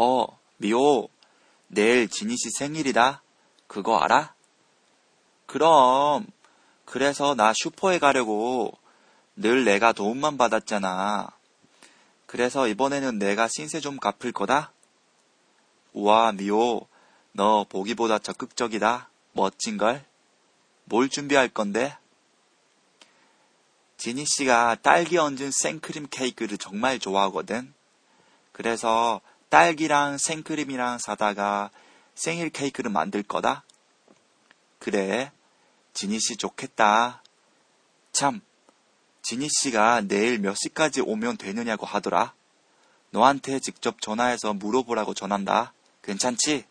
어, 미호, 내일 지니 씨 생일이다. 그거 알아? 그럼, 그래서 나 슈퍼에 가려고 늘 내가 도움만 받았잖아. 그래서 이번에는 내가 신세 좀 갚을 거다? 우와, 미호, 너 보기보다 적극적이다. 멋진걸? 뭘 준비할 건데? 지니 씨가 딸기 얹은 생크림 케이크를 정말 좋아하거든. 그래서 딸기랑 생크림이랑 사다가 생일 케이크를 만들 거다. 그래, 지니 씨 좋겠다. 참, 지니 씨가 내일 몇 시까지 오면 되느냐고 하더라. 너한테 직접 전화해서 물어보라고 전한다. 괜찮지?